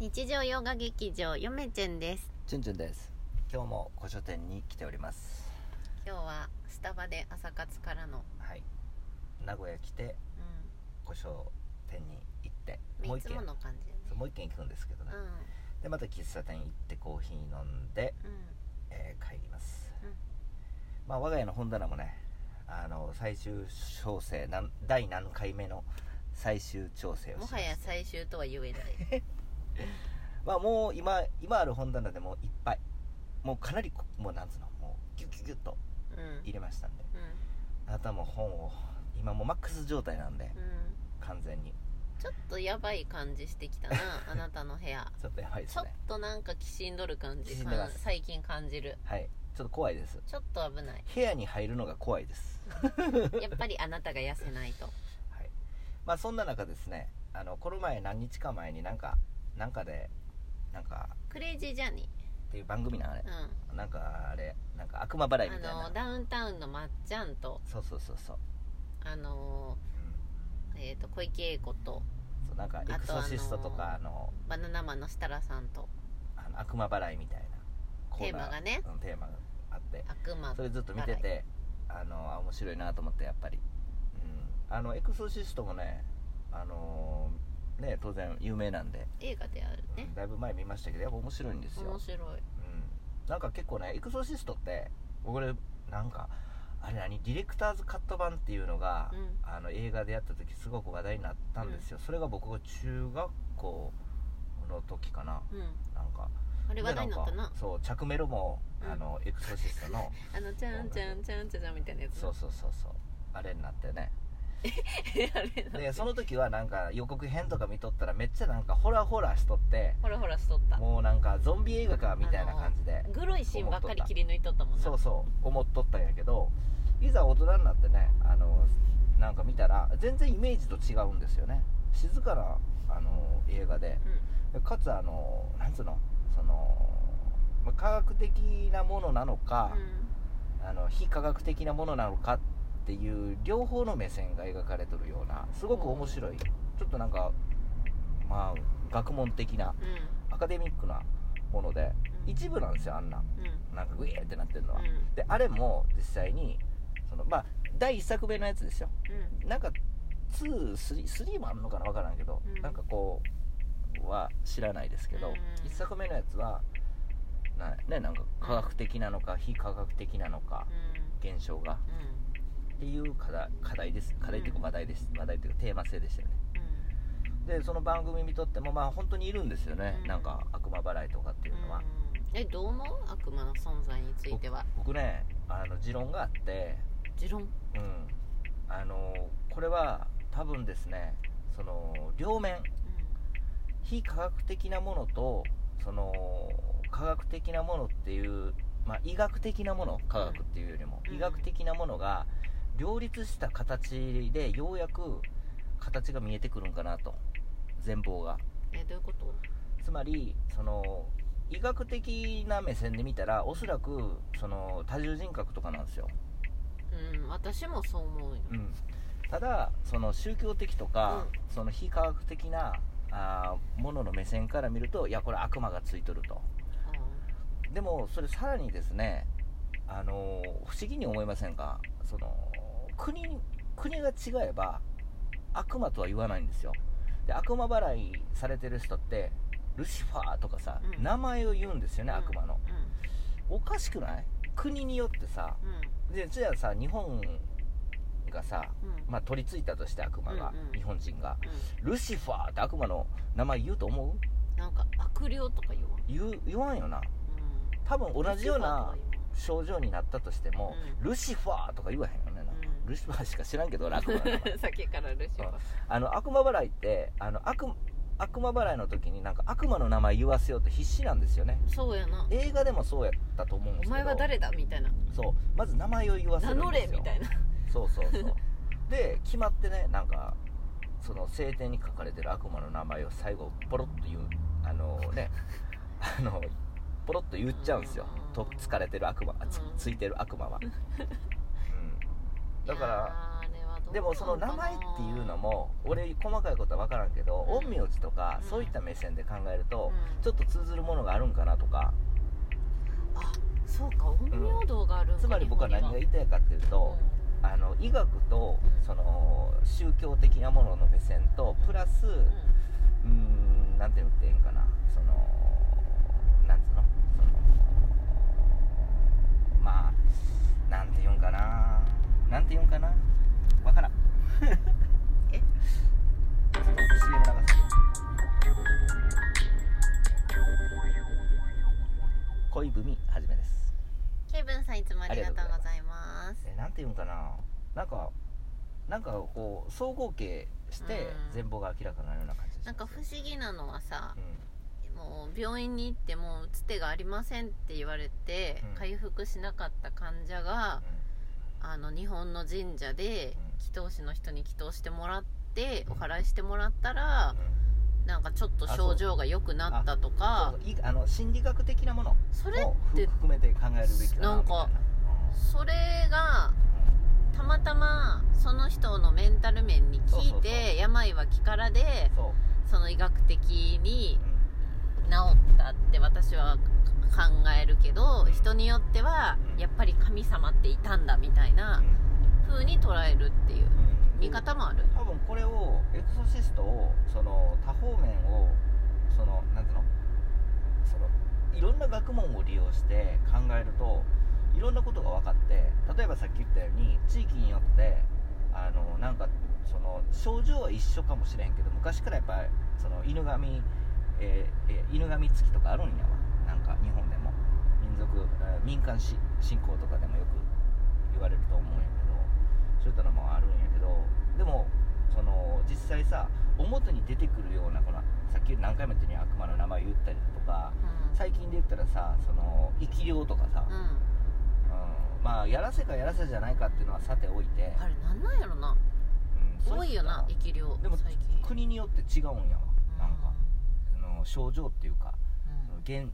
日常洋画劇場よめちゅんです。チュンチュンです。今日も古書店に来ております。今日はスタバで朝活からの。はい。名古屋来てう古書店に行ってもう一軒。もの感じそうもう一軒行くんですけどね、うでまた喫茶店行ってコーヒー飲んで、んうん。えー帰ります、うん。まあ我が家の本棚もねあの最終調整なん第何回目の最終調整をもはや最終とは言えない まあもう今今ある本棚でもいっぱい。もうかなりこもうなんつうのもうギュッギュッギュッとうん。入れましたんで。うん。あなたも本を今もうマックス状態なんでうん。完全に。ちょっとやばい感じしてきたな あなたの部屋。ちょっとやばいでちょっすねとなんかきしんどる感じ最近感じる。はい。ちょっと怖いです。ちょっと危ない。部屋に入るのが怖いです。やっぱりあなたが痩せないと。はい。まあそんな中ですねあのこの前何日か前になんかなんかでなんかクレイジージャーニっていう番組なあれ。ーうん。なんかあれなんか悪魔払いみたいな。あのダウンタウンのまっちゃんと。そうそうそうそう、あのうん。えー、と小池栄子と。そうなんかエクソシストとかあのバナナマンの設楽さんと。あの悪魔払いみたいな。テーマがね。うんテーマがあって。悪魔それずっと見ててあのあ面白いなと思ってやっぱり、うん、あのエクソシストもねあのね当然有名なんで、映画であるね。うんだいぶ前見ましたけどやっぱ面白いんですよ、面白い。うん、なんか結構ねエクソシストって僕ねなんかあれ何？ディレクターズカット版っていうのが、うん。あの映画でやった時すごく話題になったんですよ、それが僕が中学校の時かな。うん。なんか。あれ話題になったな。そう着メロも、うん。あのエクソシストの あのちゃんちゃんちゃんちゃんちゃんみたいなやつそうそうそうそう。あれになってねで。その時はなんか予告編とか見とったらめっちゃなんかホラホラしとって。ほらほらしとった。もうなんかゾンビ映画かみたいな感じで。グロいシーンばっかり切り抜いとったもんな。そうそう思っとったんやけどいざ大人になってねあのなんか見たら全然イメージと違うんですよね。静かなあの映画で。うかつあのなんつうの？そのま科学的なものなのか、ん。あの非科学的なものなのかっていう両方の目線が描かれてるようなすごく面白い。ちょっとなんかまあ学問的なうん。アカデミックなものでうん。一部なんですよあんな。うん。なんかグイーってなってるのは、うん。であれも実際にそのまあ第1作目のやつですよ。うん。なんか23もあるのかな分からんけど、うん。なんかこうは知らないですけど、うん。1作目のやつはな,、ね、なんか科学的なのか非科学的なのかうん。現象がっていう課題課題です。課題っていうか話題です、話題っていうかテーマ性でしたよね。でその番組見とってもまあ本当にいるんですよね、うん。なんか悪魔払いとかっていうのは、うん。えどう思う悪魔の存在については？僕ねあの持論があって。持論？うん。あのこれは多分ですねその両面。非科学的なものとその科学的なものっていう、まあ、医学的なもの科学っていうよりも、うん。医学的なものが両立した形でようやく形が見えてくるんかなと。全貌が。えどういうこと？つまりその医学的な目線で見たらおそらくその多重人格とかなんですよ、うん私もそう思うよ。うん、ただその宗教的とか、その非科学的なあーものの目線から見るといやこれ悪魔がついとると。でもそれさらにですねあのー不思議に思いませんか？その国国が違えば悪魔とは言わないんですよ。で悪魔払いされてる人ってルシファーとかさ、うん。名前を言うんですよね、うん悪魔の。うおかしくない？国によってさんうん。でじゃあさ日本がさ、うん。まあ、取り付いたとして悪魔が、うんうん。日本人が。うルシファーって悪魔の名前言うと思う？んなんか悪霊とか言わん？言う言わんよな。うん。多分同じような症状になったとしても、うん。ルシファーとか言わへんルシファーしか知らんけど俺悪魔の名前言わんさっきからルシファー。あの悪魔払いってあの悪悪魔払いの時になんか悪魔の名前言わせようと必死なんですよね。そうやな。映画でもそうやったと思うんですけど。お前は誰だみたいな。そう。まず名前を言わせ名乗るんですよ。れみたいな。そうそうそう。で決まってねなんかその聖典に書かれてる悪魔の名前を最後ポロッと言うあのね。あのポロッと言っちゃうんですよ。うんと疲れてる悪魔あつうんついてる悪魔は、うん、だからでもその名前っていうのも俺細かいことは分からんけどうん。陰陽師とかうん。そういった目線で考えるとうん。ちょっと通ずるものがあるんかなとか。あそうか陰陽道があるつまり僕は何が言いたいかっていうとあの医学とうん。その宗教的なものの目線とプラスうん。うんなんて言っていいんかな。そのなんつうの？そのまあなんて言うんかななんて言うんかな？わからん。え？ちょっと CM 流す恋文はじめです。ケイブンさんいつもありがとうございます。えなんて言うんかな？なんかなんかこう総合計してうん。全貌が明らかになるような感じなんか不思議なのはさうん。もう病院に行ってもうつてがありませんって言われてうん。回復しなかった患者があの日本の神社で祈祷師の人に祈祷してもらってうん。お祓いしてもらったらなんかちょっと症状が良くなったとか。あの心理学的なものそれをって含めて考えるべきだなな。んかそれがたまたまその人のメンタル面にそうそうそう効いて病は気からでう。んその医学的にう治ったって私は考えるけどうん。人によってはうん。やっぱり神様っていたんだみたいなん。風に捉えるっていううん。見方もある。多分これをエクソシストをその多方面をそのなんていうの？そのいろんな学問を利用して考えるといろんなことが分かって例えばさっき言ったように地域によってあのなんかその症状は一緒かもしれんけど昔からやっぱりその犬神、えーえー犬神付きとかあるんやわ。なんか日本でも。民族、えー民間し信仰とかでもよく言われると思うんやけど。そういったのもあるんやけど。でもその実際さ表に出てくるようなこのさっき何回も言ったように悪魔の名前言ったりだとかうん。最近で言ったらさその生き量とかさ、うん。うん。まあやらせかやらせじゃないかっていうのはさておいて、あれなんなんやろな。うん多いよな生き量でも最近。国によって違うんやわ。なんか、の症状っていうかん。その現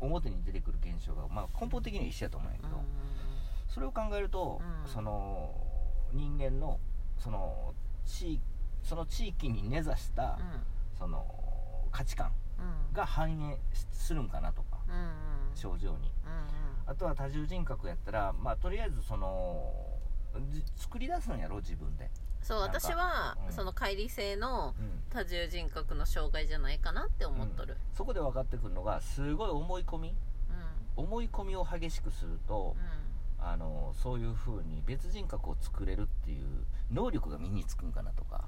表に出てくる現象が、まあ、根本的には一緒やと思うんやけど、うんそれを考えると、うん。その人間のその地その地域に根ざした、その価値観うん。が反映するんかなとかうんうん。症状に。うんうん。あとは多重人格やったらまあとりあえずそのじ作り出すんやろ自分で、そう私は、うん。その乖離性のうん多重人格の障害じゃないかなって思っとる。そこで分かってくるのがすごい思い込み。うん。思い込みを激しくすると、あのそういう風に別人格を作れるっていう能力が身につくんかなとか。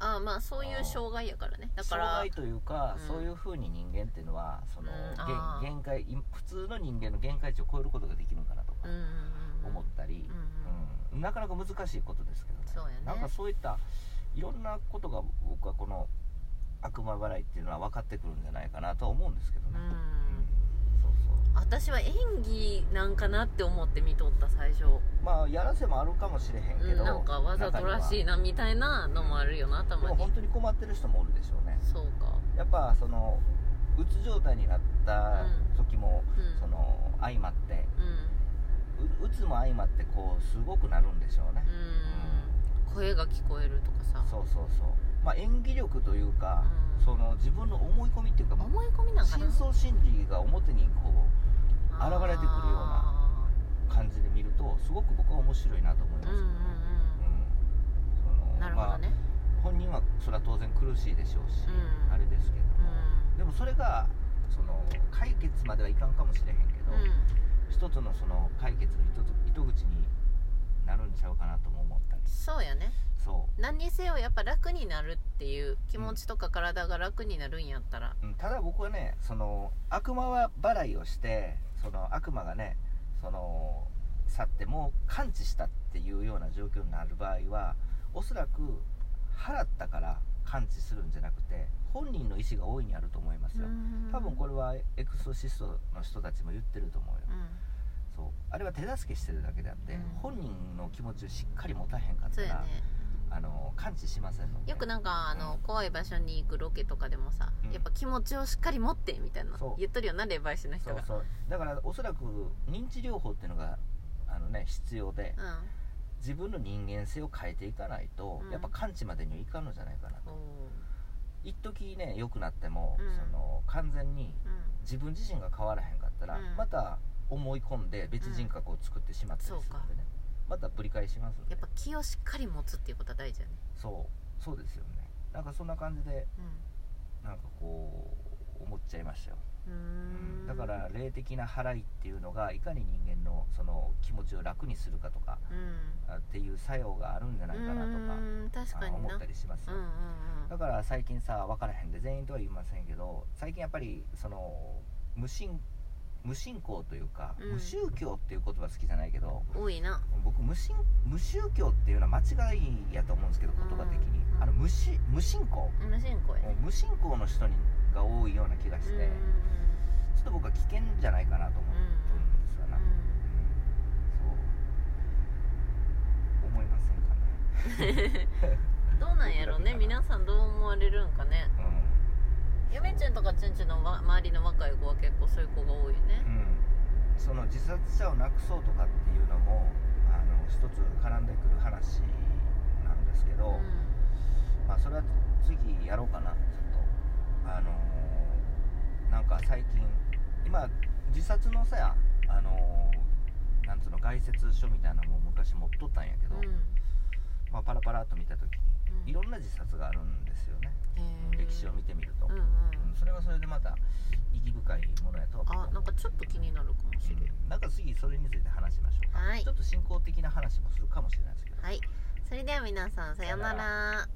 ああまあそういう障害やからね。だから障害というか、うん。そういう風に人間っていうのはその、うん。限限界い普通の人間の限界値を超えることができるんかなとかうんうんうん思ったり、うんうん。うん。なかなか難しいことですけどね。そうやね。なんかそういったいろんなことが僕はこの悪魔払いっていうのは分かってくるんじゃないかなとは思うんですけどね、うん。うんそうそう。私は演技なんかなって思って見とった最初、まあやらせもあるかもしれへんけど、うん、なんかわざとらしいなみたいなのもあるよなたまに本当に困ってる人もおるでしょうね。そうか。やっぱそのうつ状態になった時も、うん。その相まってうん。ううつも相まってこうすごくなるんでしょうね、うん声が聞こえるとかさ。そうそうそう。まあ演技力というか、うん。その自分の思い込みっていうか、まあ思い込みなんかな？深層心理が表にこう現れてくるようなあ感じで見るとすごく僕は面白いなと思いますけどね、ーうんなるほどね、まあ、本人はそれは当然苦しいでしょうし、うん。あれですけども、うでもそれがその解決まではいかんかもしれへんけど、一つのその解決の糸糸口になるんちゃうかなとも思ったりそうやね。そう。何にせよやっぱ楽になるっていう気持ちとか体が楽になるんやったら。うん。ただ僕はねその悪魔は払いをしてその悪魔がねその去ってもう完治したっていうような状況になる場合はおそらく払ったから完治するんじゃなくて本人の意思が大いにあると思いますよ。多分これれはエクソシストの人たちも言ってると思うよ。うんそう。あれは手助けしてるだけであって、うん。本人の気持ちをしっかり持たへんかったら、ね。あの完治しませんので。よくなんかあの、うん。怖い場所に行くロケとかでもさ、うん。やっぱ気持ちをしっかり持ってみたいな言っとるよな霊媒師の人が。そうそう。だからおそらく認知療法っていうのがあのね必要でうん。自分の人間性を変えていかないと、うん。やっぱ完治までにはいかんのじゃないかなと。一時ね良くなっても、うん。その完全にうん。自分自身が変わらへんかったら、うん。また思い込んで別人格を作ってしまったりするんでね、またぶり返しますんでやっぱ気をしっかり持つっていうことは大事やね。そう。そうですよね。なんかそんな感じでなんかこう思っちゃいましたよ、うん。だから霊的な払いっていうのがいかに人間のその気持ちを楽にするかとかうん。あっていう作用があるんじゃないかなとか思ったりしますよ、うんうんうん。だから最近さ分からへんで全員とは言いませんけど最近やっぱりその無信無信仰というか、うん。無宗教っていう言葉好きじゃないけど多いな。僕無信無宗教っていうのは間違いやと思うんですけど言葉的に、うん。あの無し無信仰無信仰や。ね無信仰の人にが多いような気がして、ちょっと僕は危険じゃないかなと思ってるんですよな、うん。うん。そう。思いませんかね。う んどうなんやろうね。皆さんどう思われるんかね。うんちゃんちのわ周りの若い子は結構そういう子が多いよね。うん、その自殺者をなくそうとかっていうのもあの一つ絡んでくる話なんですけど、まあそれは次やろうかなちょっと。あのーなんか最近今自殺のさあのーなんつうの概説書みたいなのも昔持っとったんやけど、うん。うんまあ、パラパラっと見た時うん。にいろんな自殺があるんですよね、歴史を見てみると、うんうん。うんそれはそれでまた意義深いものやとは僕は思うあなんかちょっと気になるかもしれん。うん。なんか次それについて話しましょうか、はい。ちょっと進行的な話もするかもしれないですけど。はい。それでは皆さんさようなら